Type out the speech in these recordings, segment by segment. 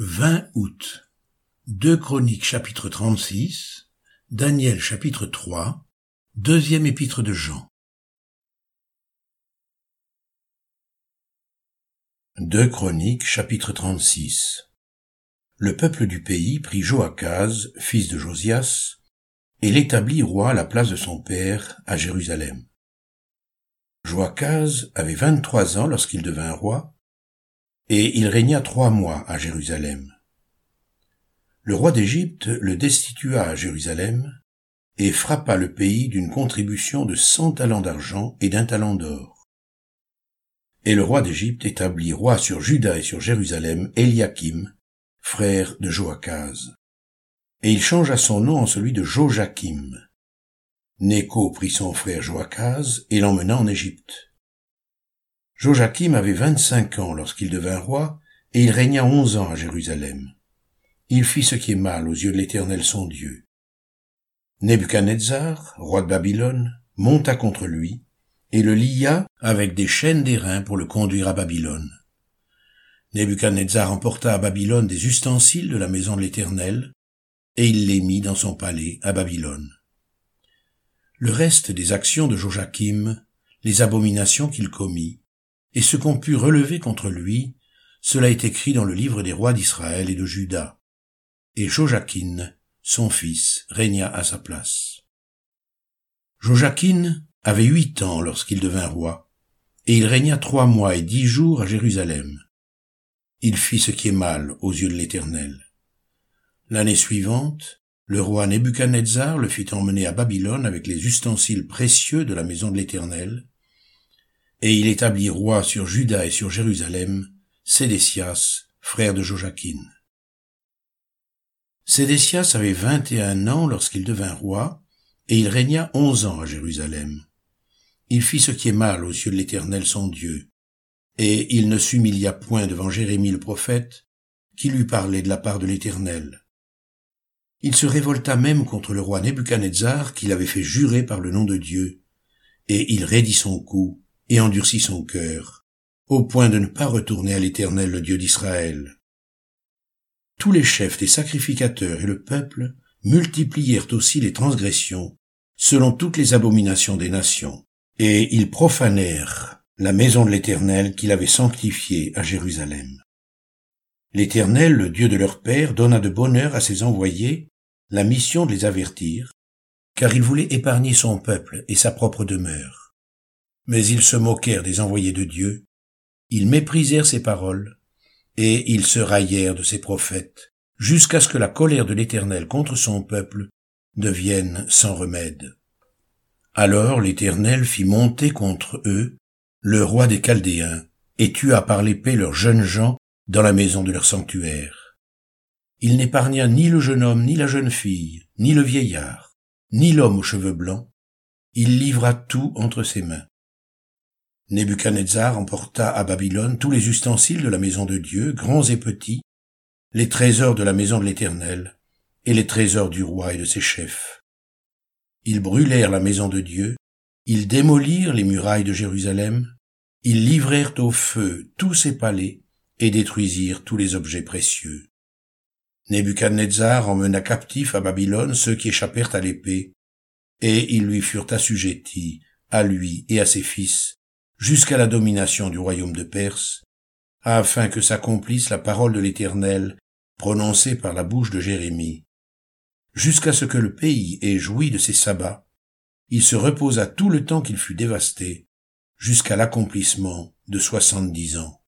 20 août. 2 Chroniques chapitre 36, Daniel chapitre 3, deuxième épître de Jean. 2 Chroniques chapitre 36. Le peuple du pays prit Joachaz, fils de Josias, et l'établit roi à la place de son père à Jérusalem. Joachaz avait vingt-trois ans lorsqu'il devint roi, et il régna trois mois à Jérusalem. Le roi d'Égypte le destitua à Jérusalem et frappa le pays d'une contribution de cent talents d'argent et d'un talent d'or. Et le roi d'Égypte établit roi sur Juda et sur Jérusalem Eliakim, frère de Joachaz. Et il changea son nom en celui de Joachim. Néco prit son frère Joachaz et l'emmena en Égypte. Joachim avait vingt-cinq ans lorsqu'il devint roi, et il régna onze ans à Jérusalem. Il fit ce qui est mal aux yeux de l'Éternel son Dieu. Nebuchadnezzar, roi de Babylone, monta contre lui, et le lia avec des chaînes d'airain pour le conduire à Babylone. Nebuchadnezzar emporta à Babylone des ustensiles de la maison de l'Éternel, et il les mit dans son palais à Babylone. Le reste des actions de Joachim, les abominations qu'il commit, et ce qu'on put relever contre lui, cela est écrit dans le livre des rois d'Israël et de Juda. Et Joachim, son fils, régna à sa place. Joachim avait huit ans lorsqu'il devint roi, et il régna trois mois et dix jours à Jérusalem. Il fit ce qui est mal aux yeux de l'Éternel. L'année suivante, le roi Nebuchadnezzar le fit emmener à Babylone avec les ustensiles précieux de la maison de l'Éternel, et il établit roi sur Juda et sur Jérusalem Sédécias, frère de Joachim. Sédécias avait vingt et un ans lorsqu'il devint roi, et il régna onze ans à Jérusalem. Il fit ce qui est mal aux yeux de l'Éternel son Dieu, et il ne s'humilia point devant Jérémie le prophète, qui lui parlait de la part de l'Éternel. Il se révolta même contre le roi Nebuchadnezzar qu'il avait fait jurer par le nom de Dieu, et il raidit son cou et endurcit son cœur, au point de ne pas retourner à l'Éternel le Dieu d'Israël. Tous les chefs des sacrificateurs et le peuple multiplièrent aussi les transgressions, selon toutes les abominations des nations, et ils profanèrent la maison de l'Éternel qu'il avait sanctifiée à Jérusalem. L'Éternel, le Dieu de leur père, donna de bonheur à ses envoyés la mission de les avertir, car il voulait épargner son peuple et sa propre demeure. Mais ils se moquèrent des envoyés de Dieu, ils méprisèrent ses paroles, et ils se raillèrent de ses prophètes, jusqu'à ce que la colère de l'Éternel contre son peuple devienne sans remède. Alors l'Éternel fit monter contre eux le roi des Chaldéens, et tua par l'épée leurs jeunes gens dans la maison de leur sanctuaire. Il n'épargna ni le jeune homme, ni la jeune fille, ni le vieillard, ni l'homme aux cheveux blancs, il livra tout entre ses mains. Nebuchadnezzar emporta à Babylone tous les ustensiles de la maison de Dieu, grands et petits, les trésors de la maison de l'Éternel, et les trésors du roi et de ses chefs. Ils brûlèrent la maison de Dieu, ils démolirent les murailles de Jérusalem, ils livrèrent au feu tous ses palais, et détruisirent tous les objets précieux. Nebuchadnezzar emmena captifs à Babylone ceux qui échappèrent à l'épée, et ils lui furent assujettis, à lui et à ses fils, jusqu'à la domination du royaume de Perse, afin que s'accomplisse la parole de l'Éternel prononcée par la bouche de Jérémie. Jusqu'à ce que le pays ait joui de ses sabbats, il se reposa tout le temps qu'il fut dévasté, jusqu'à l'accomplissement de soixante-dix ans.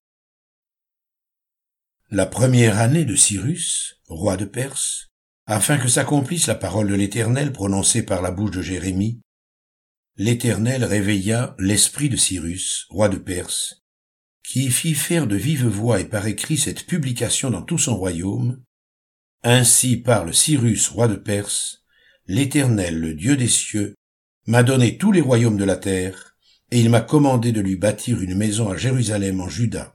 La première année de Cyrus, roi de Perse, afin que s'accomplisse la parole de l'Éternel prononcée par la bouche de Jérémie, l'Éternel réveilla l'esprit de Cyrus, roi de Perse, qui fit faire de vive voix et par écrit cette publication dans tout son royaume. Ainsi parle Cyrus, roi de Perse, l'Éternel, le Dieu des cieux, m'a donné tous les royaumes de la terre, et il m'a commandé de lui bâtir une maison à Jérusalem en Juda.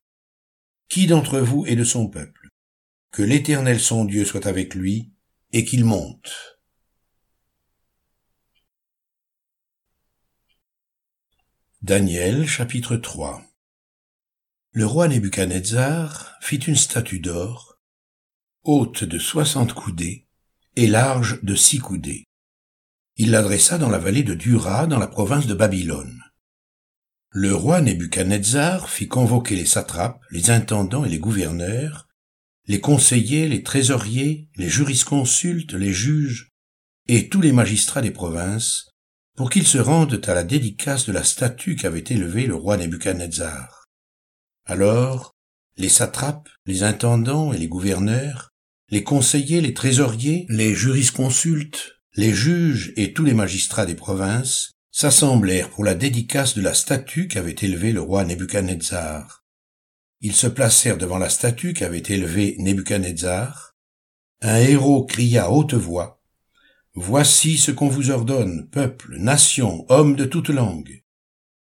Qui d'entre vous est de son peuple? Que l'Éternel son Dieu soit avec lui, et qu'il monte. Daniel chapitre 3 Le roi Nebuchadnezzar fit une statue d'or, haute de soixante coudées et large de six coudées. Il l'adressa dans la vallée de Dura, dans la province de Babylone. Le roi Nebuchadnezzar fit convoquer les satrapes, les intendants et les gouverneurs, les conseillers, les trésoriers, les jurisconsultes, les juges, et tous les magistrats des provinces, pour qu'ils se rendent à la dédicace de la statue qu'avait élevée le roi Nebuchadnezzar. Alors, les satrapes, les intendants et les gouverneurs, les conseillers, les trésoriers, les jurisconsultes, les juges et tous les magistrats des provinces s'assemblèrent pour la dédicace de la statue qu'avait élevée le roi Nebuchadnezzar. Ils se placèrent devant la statue qu'avait élevée Nebuchadnezzar. Un héros cria à haute voix, Voici ce qu'on vous ordonne, peuple, nation, hommes de toute langue.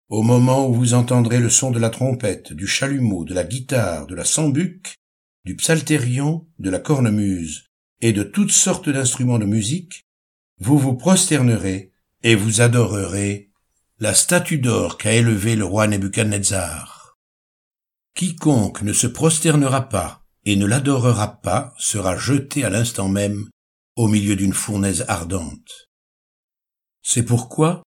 Au moment où vous entendrez le son de la trompette, du chalumeau, de la guitare, de la sambuc, du psalterion, de la cornemuse et de toutes sortes d'instruments de musique, vous vous prosternerez et vous adorerez la statue d'or qu'a élevée le roi Nebuchadnezzar. Quiconque ne se prosternera pas et ne l'adorera pas sera jeté à l'instant même au milieu d'une fournaise ardente. C'est pourquoi,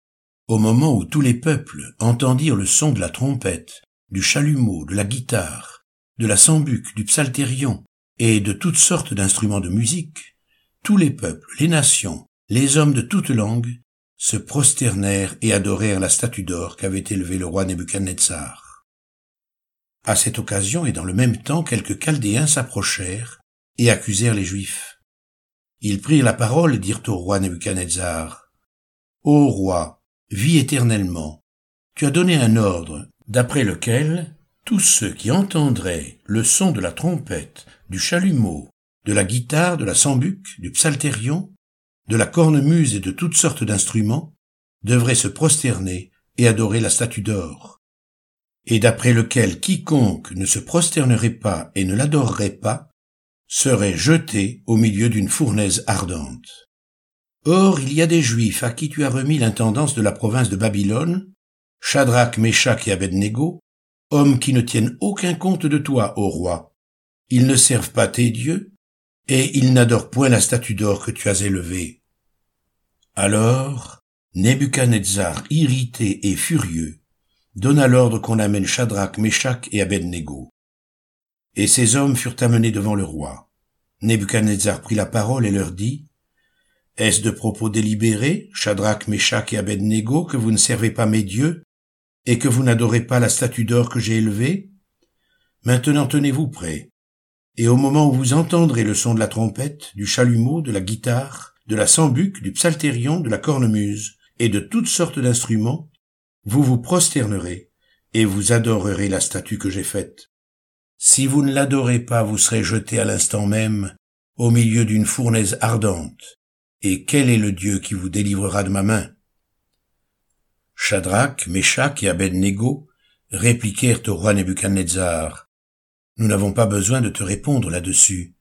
au moment où tous les peuples entendirent le son de la trompette, du chalumeau, de la guitare, de la sambuc, du psalterion et de toutes sortes d'instruments de musique, tous les peuples, les nations, les hommes de toutes langues se prosternèrent et adorèrent la statue d'or qu'avait élevée le roi Nebuchadnezzar. À cette occasion et dans le même temps, quelques Chaldéens s'approchèrent et accusèrent les Juifs. Ils prirent la parole et dirent au roi Nebuchadnezzar, Ô roi, vis éternellement, tu as donné un ordre d'après lequel tous ceux qui entendraient le son de la trompette, du chalumeau, de la guitare, de la sambuc, du psalterion, de la cornemuse et de toutes sortes d'instruments, devraient se prosterner et adorer la statue d'or, et d'après lequel quiconque ne se prosternerait pas et ne l'adorerait pas, serait jeté au milieu d'une fournaise ardente. Or, il y a des Juifs à qui tu as remis l'intendance de la province de Babylone, Shadrach, Meshach et Abednego, hommes qui ne tiennent aucun compte de toi, ô roi. Ils ne servent pas tes dieux, et ils n'adorent point la statue d'or que tu as élevée. Alors, Nebuchadnezzar, irrité et furieux, donna l'ordre qu'on amène Shadrach, Meshach et Abednego. Et ces hommes furent amenés devant le roi. Nebuchadnezzar prit la parole et leur dit, Est-ce de propos délibérés, Shadrach, Meshach et Abednego, que vous ne servez pas mes dieux, et que vous n'adorez pas la statue d'or que j'ai élevée? Maintenant tenez-vous prêts. Et au moment où vous entendrez le son de la trompette, du chalumeau, de la guitare, de la sambuc, du psalterion, de la cornemuse, et de toutes sortes d'instruments, vous vous prosternerez, et vous adorerez la statue que j'ai faite. Si vous ne l'adorez pas, vous serez jeté à l'instant même au milieu d'une fournaise ardente. Et quel est le Dieu qui vous délivrera de ma main? Shadrach, Meshach et Abednego répliquèrent au roi Nebuchadnezzar. Nous n'avons pas besoin de te répondre là-dessus.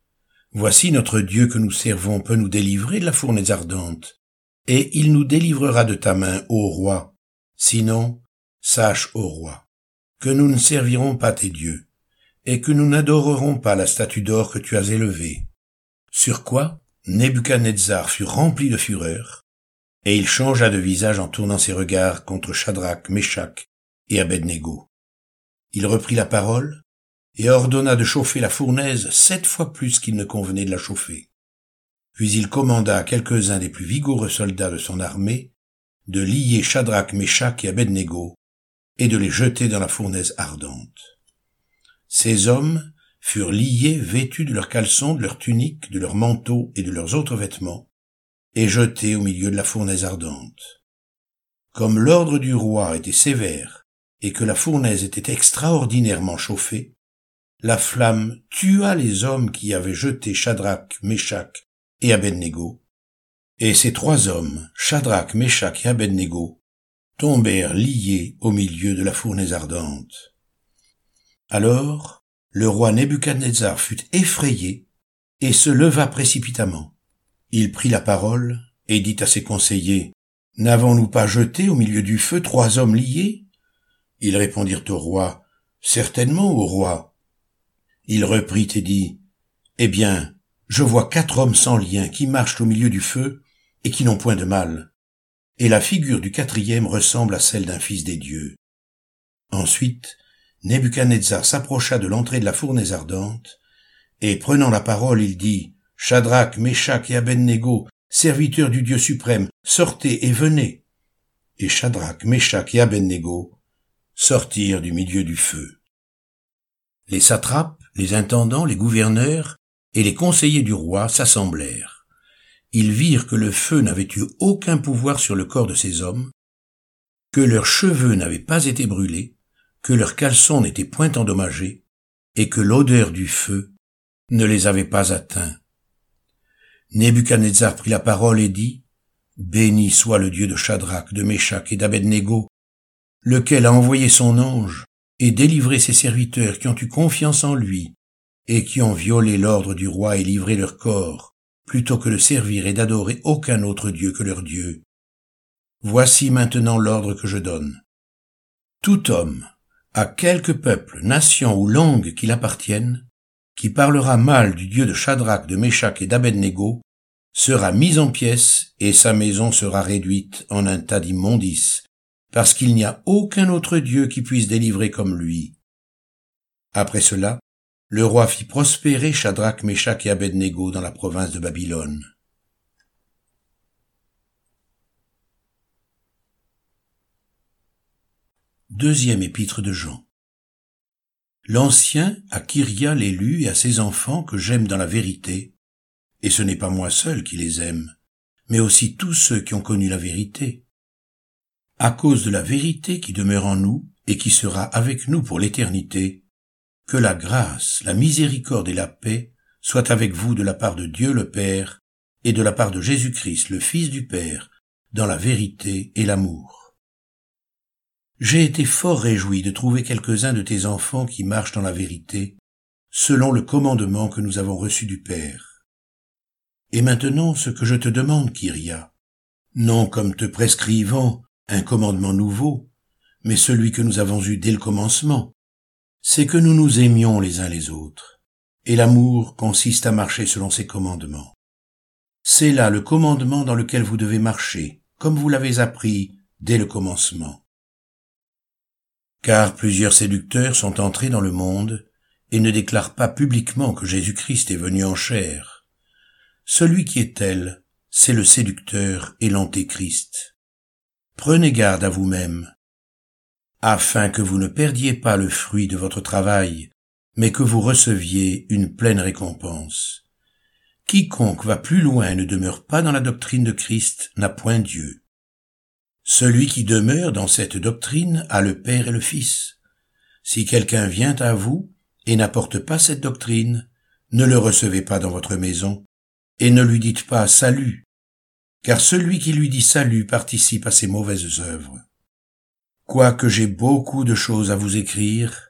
Voici notre Dieu que nous servons peut nous délivrer de la fournaise ardente, et il nous délivrera de ta main, ô roi. Sinon, sache, ô roi, que nous ne servirons pas tes dieux, et que nous n'adorerons pas la statue d'or que tu as élevée. Sur quoi Nebuchadnezzar fut rempli de fureur, et il changea de visage en tournant ses regards contre Shadrach, Meshach et Abednego. Il reprit la parole, et ordonna de chauffer la fournaise sept fois plus qu'il ne convenait de la chauffer. Puis il commanda à quelques-uns des plus vigoureux soldats de son armée de lier Shadrach, Meshach et Abednego et de les jeter dans la fournaise ardente. Ces hommes furent liés vêtus de leurs caleçons, de leurs tuniques, de leurs manteaux et de leurs autres vêtements, et jetés au milieu de la fournaise ardente. Comme l'ordre du roi était sévère et que la fournaise était extraordinairement chauffée, la flamme tua les hommes qui avaient jeté Shadrach, Meshach et Abednego, et ces trois hommes, Shadrach, Meshach et Abednego, tombèrent liés au milieu de la fournaise ardente. Alors, le roi Nebuchadnezzar fut effrayé et se leva précipitamment. Il prit la parole et dit à ses conseillers, N'avons-nous pas jeté au milieu du feu trois hommes liés? Ils répondirent au roi, Certainement, au roi. Il reprit et dit, Eh bien, je vois quatre hommes sans lien qui marchent au milieu du feu et qui n'ont point de mal. Et la figure du quatrième ressemble à celle d'un fils des dieux. Ensuite, Nebuchadnezzar s'approcha de l'entrée de la fournaise ardente, et prenant la parole, il dit, Shadrach, Meshach et Abednego, serviteurs du Dieu suprême, sortez et venez. Et Shadrach, Meshach et Abednego sortirent du milieu du feu. Les satrapes, les intendants, les gouverneurs et les conseillers du roi s'assemblèrent. Ils virent que le feu n'avait eu aucun pouvoir sur le corps de ces hommes, que leurs cheveux n'avaient pas été brûlés, que leurs caleçons n'étaient point endommagés, et que l'odeur du feu ne les avait pas atteints. Nebuchadnezzar prit la parole et dit, Béni soit le Dieu de Shadrach, de Meshach et d'Abednego, lequel a envoyé son ange et délivré ses serviteurs qui ont eu confiance en lui et qui ont violé l'ordre du roi et livré leur corps, plutôt que de servir et d'adorer aucun autre Dieu que leur Dieu. Voici maintenant l'ordre que je donne. Tout homme, à quelque peuple, nation ou langue qu'il appartienne, qui parlera mal du Dieu de Shadrach, de Meshach et d'Abednego, sera mis en pièces et sa maison sera réduite en un tas d'immondices, parce qu'il n'y a aucun autre Dieu qui puisse délivrer comme lui. Après cela, le roi fit prospérer Shadrach, Meshach et Abednego dans la province de Babylone. Deuxième épître de Jean. L'ancien à Kyria l'élu et à ses enfants que j'aime dans la vérité, et ce n'est pas moi seul qui les aime, mais aussi tous ceux qui ont connu la vérité. À cause de la vérité qui demeure en nous et qui sera avec nous pour l'éternité, que la grâce, la miséricorde et la paix soient avec vous de la part de Dieu le Père et de la part de Jésus-Christ le Fils du Père, dans la vérité et l'amour. J'ai été fort réjoui de trouver quelques-uns de tes enfants qui marchent dans la vérité, selon le commandement que nous avons reçu du Père. Et maintenant ce que je te demande, Kyria, non comme te prescrivant un commandement nouveau, mais celui que nous avons eu dès le commencement, c'est que nous nous aimions les uns les autres, et l'amour consiste à marcher selon ses commandements. C'est là le commandement dans lequel vous devez marcher, comme vous l'avez appris dès le commencement car plusieurs séducteurs sont entrés dans le monde et ne déclarent pas publiquement que Jésus-Christ est venu en chair. Celui qui est tel, c'est le séducteur et l'antéchrist. Prenez garde à vous-même, afin que vous ne perdiez pas le fruit de votre travail, mais que vous receviez une pleine récompense. Quiconque va plus loin et ne demeure pas dans la doctrine de Christ n'a point Dieu. Celui qui demeure dans cette doctrine a le Père et le Fils. Si quelqu'un vient à vous et n'apporte pas cette doctrine, ne le recevez pas dans votre maison, et ne lui dites pas salut, car celui qui lui dit salut participe à ses mauvaises œuvres. Quoique j'ai beaucoup de choses à vous écrire,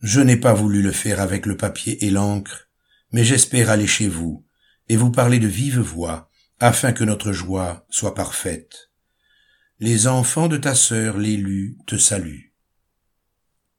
je n'ai pas voulu le faire avec le papier et l'encre, mais j'espère aller chez vous et vous parler de vive voix, afin que notre joie soit parfaite. Les enfants de ta sœur, l'élu, te saluent.